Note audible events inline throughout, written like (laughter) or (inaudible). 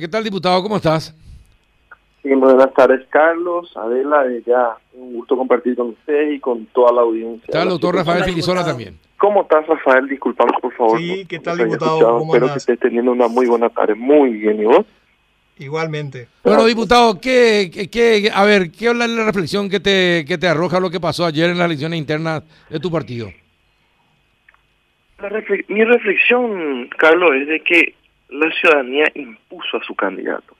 ¿Qué tal, diputado? ¿Cómo estás? Sí, buenas tardes, Carlos, Adela, eh, ya un gusto compartir con usted y con toda la audiencia. Está el doctor Rafael Filisola también. ¿Cómo estás, Rafael? Disculpame, por favor. Sí, ¿qué tal, diputado? ¿Cómo Espero que estés teniendo una muy buena tarde. Muy bien, ¿y vos? Igualmente. Bueno, diputado, ¿qué, qué, a ver, ¿qué es la, la reflexión que te, que te arroja lo que pasó ayer en las elecciones internas de tu partido? La refle- mi reflexión, Carlos, es de que la ciudadanía impuso a su candidato.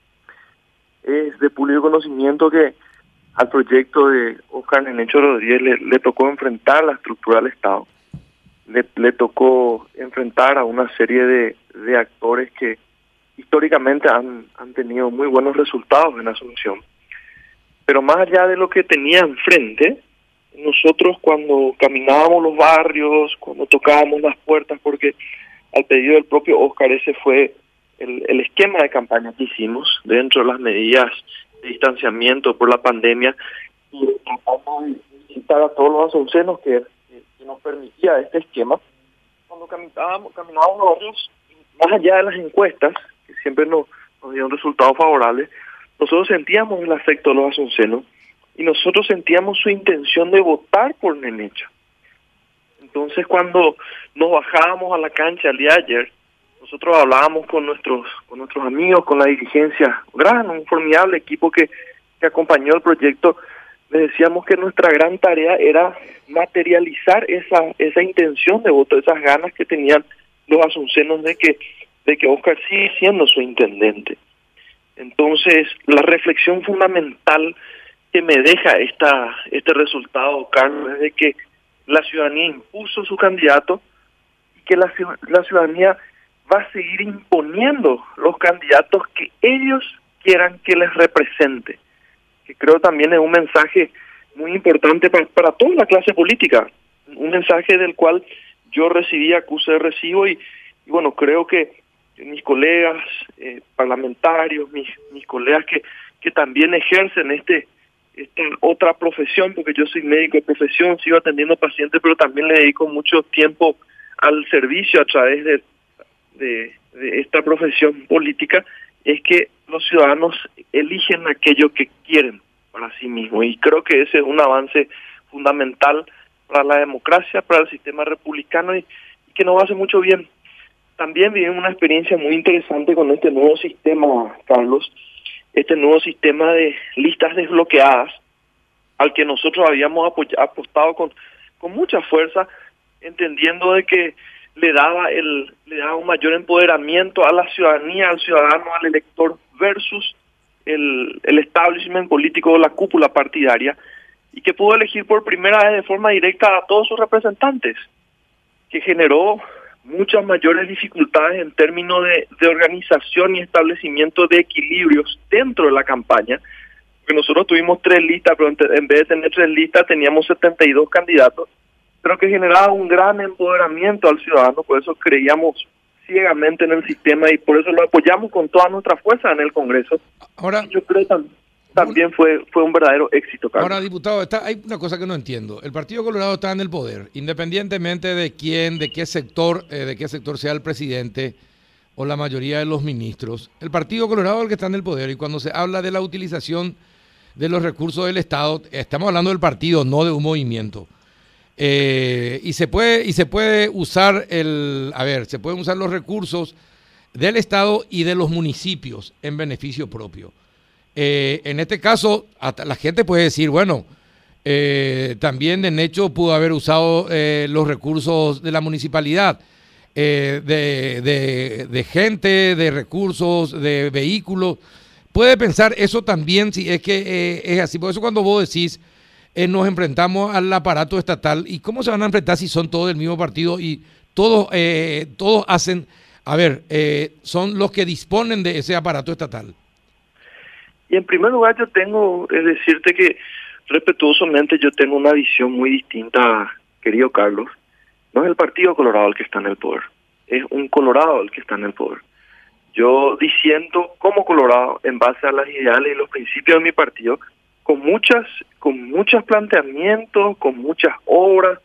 Es de público conocimiento que al proyecto de Oscar Nenecho Rodríguez le, le tocó enfrentar la estructura del Estado. Le, le tocó enfrentar a una serie de, de actores que históricamente han, han tenido muy buenos resultados en Asunción. Pero más allá de lo que tenía enfrente, nosotros cuando caminábamos los barrios, cuando tocábamos las puertas, porque al pedido del propio Oscar ese fue el, el esquema de campaña que hicimos dentro de las medidas de distanciamiento por la pandemia y tratamos de a todos los asuncenos que, nos permitía este esquema. Cuando caminábamos, caminábamos los barrios, más allá de las encuestas, que siempre nos, nos dieron resultados favorables, nosotros sentíamos el afecto de los asuncenos y nosotros sentíamos su intención de votar por Nenecha. Entonces cuando nos bajábamos a la cancha el día de ayer, nosotros hablábamos con nuestros con nuestros amigos, con la dirigencia, gran, un formidable equipo que, que acompañó el proyecto, les decíamos que nuestra gran tarea era materializar esa esa intención de voto, esas ganas que tenían los asuncenos de que de que Oscar sigue siendo su intendente. Entonces, la reflexión fundamental que me deja esta este resultado, Carlos, es de que la ciudadanía impuso su candidato y que la, la ciudadanía va a seguir imponiendo los candidatos que ellos quieran que les represente, que creo también es un mensaje muy importante para, para toda la clase política, un mensaje del cual yo recibí acuse recibo y, y bueno, creo que mis colegas eh, parlamentarios, mis, mis colegas que, que también ejercen este esta otra profesión, porque yo soy médico de profesión, sigo atendiendo pacientes, pero también le dedico mucho tiempo al servicio a través de, de, de esta profesión política, es que los ciudadanos eligen aquello que quieren para sí mismos. Y creo que ese es un avance fundamental para la democracia, para el sistema republicano y, que nos hace mucho bien. También vivimos una experiencia muy interesante con este nuevo sistema, Carlos, este nuevo sistema de listas desbloqueadas al que nosotros habíamos apostado con, con mucha fuerza, entendiendo de que le daba el le daba un mayor empoderamiento a la ciudadanía, al ciudadano, al elector versus el, el establishment político la cúpula partidaria y que pudo elegir por primera vez de forma directa a todos sus representantes, que generó muchas mayores dificultades en términos de, de organización y establecimiento de equilibrios dentro de la campaña, porque nosotros tuvimos tres listas, pero en vez de tener tres listas teníamos 72 candidatos, pero que generaba un gran empoderamiento al ciudadano, por eso creíamos ciegamente en el sistema y por eso lo apoyamos con toda nuestra fuerza en el Congreso. Ahora, Yo creo que tam- también fue fue un verdadero éxito, Carlos. ahora diputado, está, hay una cosa que no entiendo. El Partido Colorado está en el poder, independientemente de quién, de qué sector, eh, de qué sector sea el presidente o la mayoría de los ministros. El Partido Colorado es el que está en el poder y cuando se habla de la utilización de los recursos del Estado, estamos hablando del partido, no de un movimiento. Eh, y se puede y se puede usar el, a ver, se pueden usar los recursos del Estado y de los municipios en beneficio propio. Eh, en este caso, hasta la gente puede decir, bueno, eh, también de hecho pudo haber usado los recursos de la municipalidad, de, de- de gente, de recursos, de vehículos. Puede pensar eso también si es que es así. Por eso cuando vos decís, eh, nos enfrentamos al aparato estatal, ¿y cómo se van a enfrentar si son todos del mismo partido y todos, eh, todos hacen, a ver, eh, son los que disponen de ese aparato estatal? Y en primer lugar yo tengo, es decirte que respetuosamente yo tengo una visión muy distinta, querido Carlos. No es el Partido Colorado el que está en el poder, es un Colorado el que está en el poder. Yo diciendo como Colorado, en base a las ideales y los principios de mi partido, con muchas, con muchos planteamientos, con muchas obras,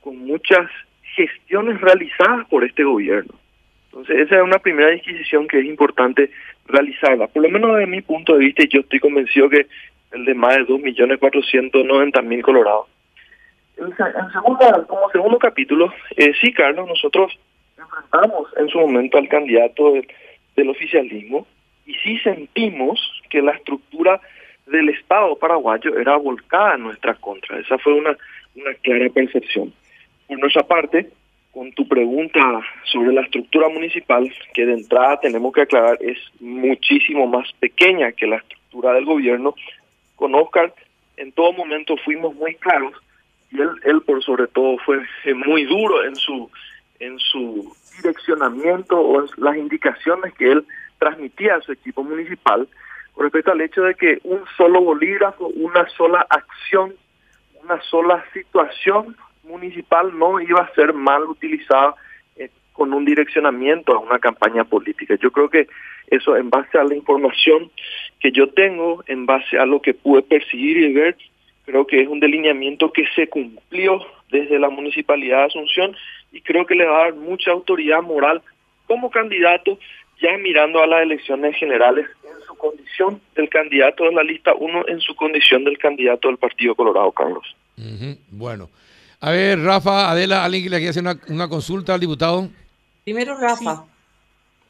con muchas gestiones realizadas por este gobierno. Entonces, esa es una primera disquisición que es importante realizarla. Por lo menos desde mi punto de vista, yo estoy convencido que el de más de 2.490.000 colorados. En, en segundo, como segundo capítulo, eh, sí, Carlos, nosotros enfrentamos en su momento al candidato del oficialismo y sí sentimos que la estructura del Estado paraguayo era volcada en nuestra contra. Esa fue una, una clara percepción. Por nuestra parte, con tu pregunta sobre la estructura municipal, que de entrada tenemos que aclarar es muchísimo más pequeña que la estructura del gobierno, con Oscar en todo momento fuimos muy claros y él, él por sobre todo fue muy duro en su en su direccionamiento o en las indicaciones que él transmitía a su equipo municipal con respecto al hecho de que un solo bolígrafo, una sola acción, una sola situación municipal no iba a ser mal utilizada eh, con un direccionamiento a una campaña política. Yo creo que eso en base a la información que yo tengo, en base a lo que pude percibir y ver, creo que es un delineamiento que se cumplió desde la Municipalidad de Asunción y creo que le va a dar mucha autoridad moral como candidato ya mirando a las elecciones generales en su condición del candidato de la lista 1, en su condición del candidato del Partido Colorado, Carlos. Bueno, a ver, Rafa, Adela, ¿alguien que le quiera hacer una, consulta al diputado? Primero, Rafa.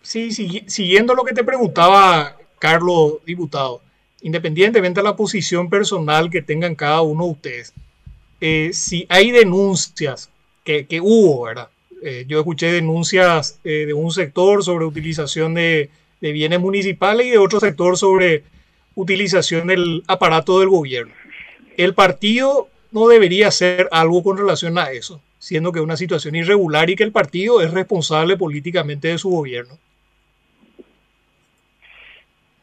Sí, sí, siguiendo lo que te preguntaba, Carlos, diputado, independientemente de la posición personal que tengan cada uno de ustedes, eh, si hay denuncias que, que hubo, ¿verdad? Eh, yo escuché denuncias eh, de un sector sobre utilización de, bienes municipales y de otro sector sobre utilización del aparato del gobierno. El partido no debería hacer algo con relación a eso, siendo que es una situación irregular y que el partido es responsable políticamente de su gobierno.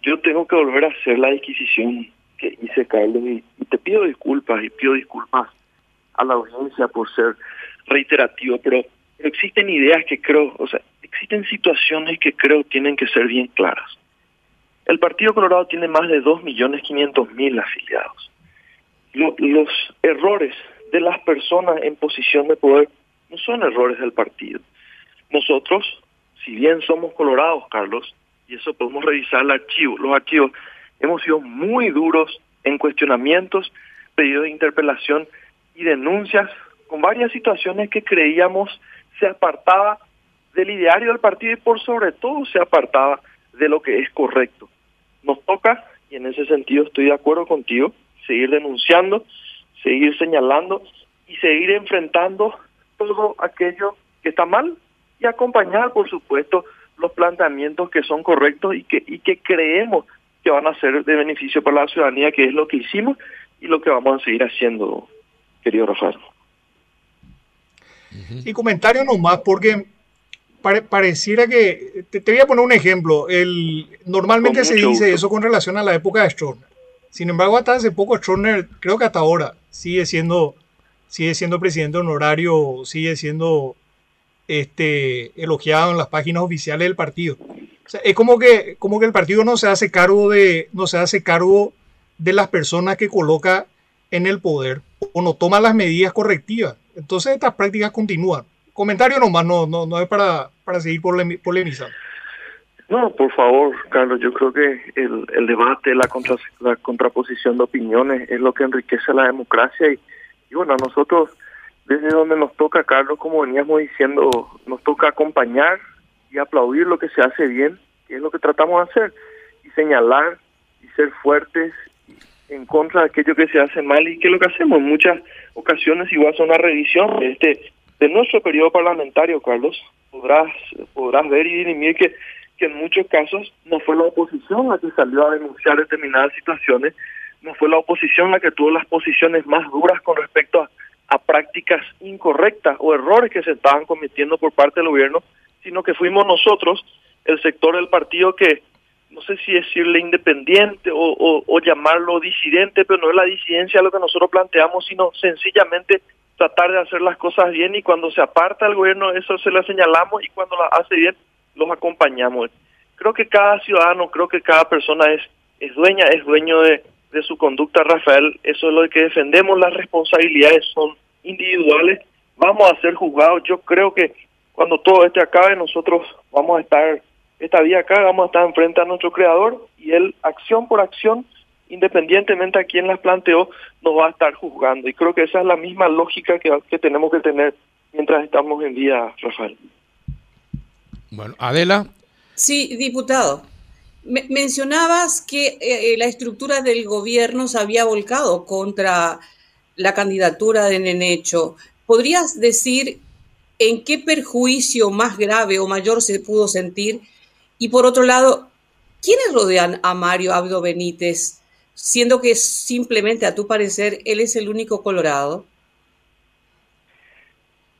Yo tengo que volver a hacer la adquisición que hice, Carlos, y te pido disculpas y pido disculpas a la audiencia por ser reiterativo, pero pero existen ideas que creo, o sea, existen situaciones que creo tienen que ser bien claras. El Partido Colorado tiene más de 2.500.000 afiliados. los errores de las personas en posición de poder no son errores del partido. Nosotros, si bien somos colorados, Carlos, y eso podemos revisar el archivo, los archivos, hemos sido muy duros en cuestionamientos, pedidos de interpelación y denuncias con varias situaciones que creíamos se apartaba del ideario del partido y por sobre todo se apartaba de lo que es correcto. Nos toca, y en ese sentido estoy de acuerdo contigo, seguir denunciando, seguir señalando y seguir enfrentando todo aquello que está mal y acompañar, por supuesto, los planteamientos que son correctos y que, y que creemos que van a ser de beneficio para la ciudadanía, que es lo que hicimos y lo que vamos a seguir haciendo, querido Rafael. Y comentario nomás, porque pareciera que, te, voy a poner un ejemplo, el, normalmente se dice eso con relación a la época de Stroner. Sin embargo, hasta hace poco Stroner, creo que hasta ahora, sigue siendo, sigue siendo presidente honorario, sigue siendo este, elogiado en las páginas oficiales del partido. es como que, como que el partido no se hace cargo de, no se hace cargo de las personas que coloca en el poder o no toma las medidas correctivas. Entonces estas prácticas continúan. Comentario nomás, no, no, no es para, para seguir polemizando. No, por favor, Carlos, yo creo que el, el debate, la, contra, la contraposición de opiniones es lo que enriquece la democracia y, y bueno, a nosotros, desde donde nos toca, Carlos, como veníamos diciendo, nos toca acompañar y aplaudir lo que se hace bien, que es lo que tratamos de hacer, y señalar y ser fuertes en contra de aquello que se hace mal y que lo que hacemos en muchas ocasiones igual son una revisión de este de nuestro periodo parlamentario, Carlos. Podrás podrás ver y dirimir que que en muchos casos no fue la oposición la que salió a denunciar determinadas situaciones, no fue la oposición la que tuvo las posiciones más duras con respecto a, a prácticas incorrectas o errores que se estaban cometiendo por parte del gobierno, sino que fuimos nosotros, el sector del partido que no sé si decirle independiente o, llamarlo disidente, pero no es la disidencia lo que nosotros planteamos, sino sencillamente tratar de hacer las cosas bien y cuando se aparta el gobierno eso se lo señalamos y cuando la hace bien los acompañamos. Creo que cada ciudadano, creo que cada persona es, es dueña, es dueño de, de su conducta, Rafael, eso es lo que defendemos, las responsabilidades son individuales, vamos a ser juzgados, yo creo que cuando todo este acabe, nosotros vamos a estar, esta día acá, vamos a estar enfrente a nuestro creador y él, acción por acción, independientemente a quién las planteó, nos va a estar juzgando. Y creo que esa es la misma lógica que, que tenemos que tener mientras estamos en día, Rafael. Bueno, Adela. Sí, diputado. mencionabas que eh, la estructura del gobierno se había volcado contra la candidatura de Nenecho. ¿Podrías decir en qué perjuicio más grave o mayor se pudo sentir? Y por otro lado, ¿quiénes rodean a Mario Abdo Benítez, siendo que simplemente, a tu parecer, él es el único colorado?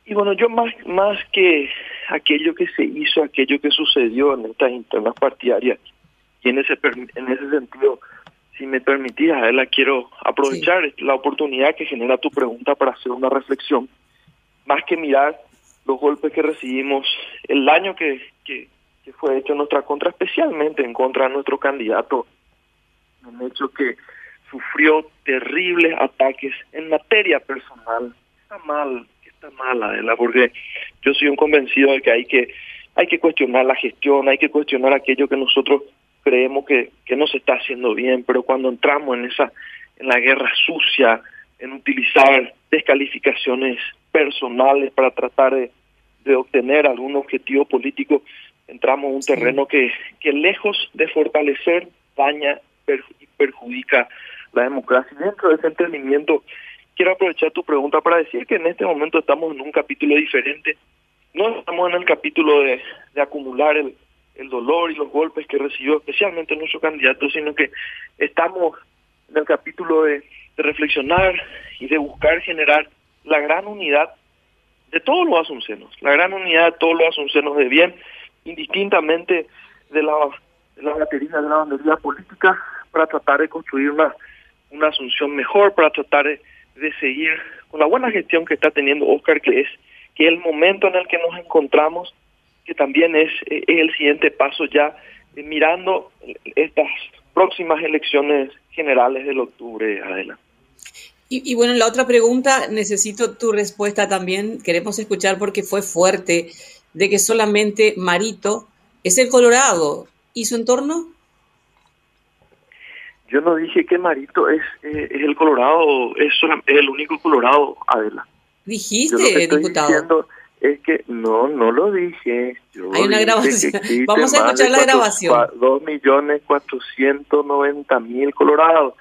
Y bueno, yo más, más que aquello que se hizo, aquello que sucedió en estas internas partidarias, y en ese, en ese sentido, si me permitís, la quiero aprovechar la oportunidad que genera tu pregunta para hacer una reflexión, más que mirar los golpes que recibimos, el daño que, que, fue hecho en nuestra contra, especialmente en contra de nuestro candidato, un hecho que sufrió terribles ataques en materia personal, está mal está mal, Adela, porque yo soy un convencido de que hay que hay que cuestionar la gestión, hay que cuestionar aquello que nosotros creemos que, que no se está haciendo bien, pero cuando entramos en esa en la guerra sucia, en utilizar descalificaciones personales para tratar de obtener algún objetivo político, entramos en un terreno que, que lejos de fortalecer, daña y perjudica la democracia. Dentro de ese entendimiento quiero aprovechar tu pregunta para decir que en este momento estamos en un capítulo diferente. No estamos en el capítulo de, acumular el, dolor y los golpes que recibió especialmente nuestro candidato, sino que estamos en el capítulo de, reflexionar y de buscar generar la gran unidad de todos los asuncenos, la gran unidad de todos los asuncenos de bien, indistintamente de la, de la batería, de la bandería política, para tratar de construir una, una asunción mejor, para tratar de seguir con la buena gestión que está teniendo Oscar, que es que el momento en el que nos encontramos, que también es, eh, el siguiente paso ya eh, mirando estas próximas elecciones generales del octubre adelante. Y, y, bueno, la otra pregunta, necesito tu respuesta también, queremos escuchar porque fue fuerte, de que solamente Marito es el Colorado y su entorno. Yo no dije que Marito es, eh, es el Colorado, es, el único Colorado, Adela. Dijiste, Yo lo que estoy Diciendo es que no, no lo dije. Hay una grabación. (laughs) Vamos a escuchar la grabación. Dos millones cuatrocientos noventa mil colorados.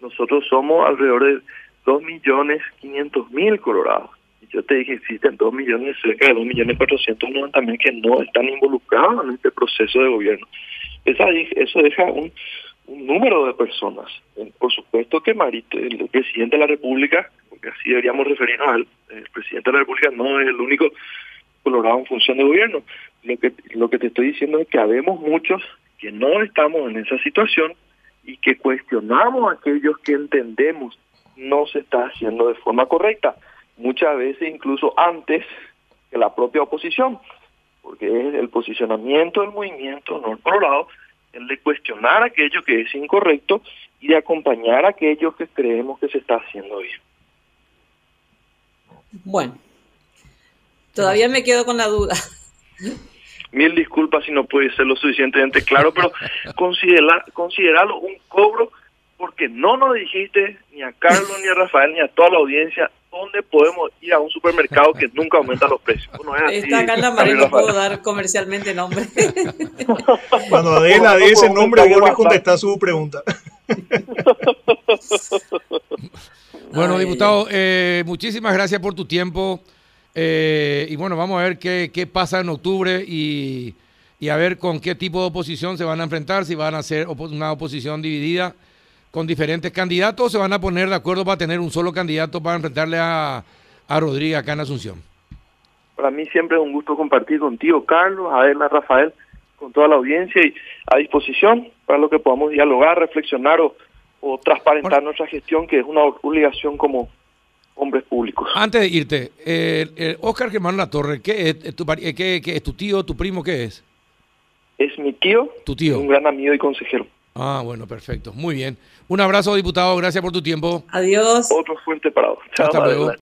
Nosotros somos alrededor de dos millones quinientos mil colorados. Yo te dije, existen dos millones, cerca de dos millones cuatrocientos mil que no están involucrados en este proceso de gobierno. Eso deja un número de personas. Eh, por supuesto que Marito, el presidente de la República, porque así deberíamos referirnos a él, el presidente de la República no es el único colorado en función de gobierno. Lo que, lo que te estoy diciendo es que habemos muchos que no estamos en esa situación y que cuestionamos a aquellos que entendemos no se está haciendo de forma correcta, muchas veces incluso antes que la propia oposición, porque es el posicionamiento del movimiento no colorado el de cuestionar aquello que es incorrecto y de acompañar a aquellos que creemos que se está haciendo bien. Bueno, todavía me quedo con la duda. Mil disculpas si no puede ser lo suficientemente claro, pero considera, considerarlo un cobro porque no nos dijiste ni a Carlos, ni a Rafael, ni a toda la audiencia dónde podemos ir a un supermercado que nunca aumenta los precios. Está acá en la pared, no puedo dar comercialmente nombre. (laughs) Cuando Adela dé ese nombre, vuelve a contestar su pregunta. (laughs) bueno, diputado, eh, muchísimas gracias por tu tiempo. Eh, y bueno, vamos a ver qué, qué pasa en octubre y, y, a ver con qué tipo de oposición se van a enfrentar, si van a ser una oposición dividida con diferentes candidatos se van a poner de acuerdo para tener un solo candidato para enfrentarle a, a Rodríguez acá en Asunción? Para mí siempre es un gusto compartir contigo, Carlos, Adela, Rafael, con toda la audiencia y a disposición para lo que podamos dialogar, reflexionar o, o transparentar nuestra gestión, que es una obligación como hombres públicos. Antes de irte, eh, Oscar Germán La Torre, ¿qué es, tu, qué, qué, es tu tío, tu primo, qué es? Es mi tío, tu tío, un gran amigo y consejero. Ah, bueno, perfecto. Muy bien. Un abrazo, diputado. Gracias por tu tiempo. Adiós. Otro fuerte parado. Hasta luego.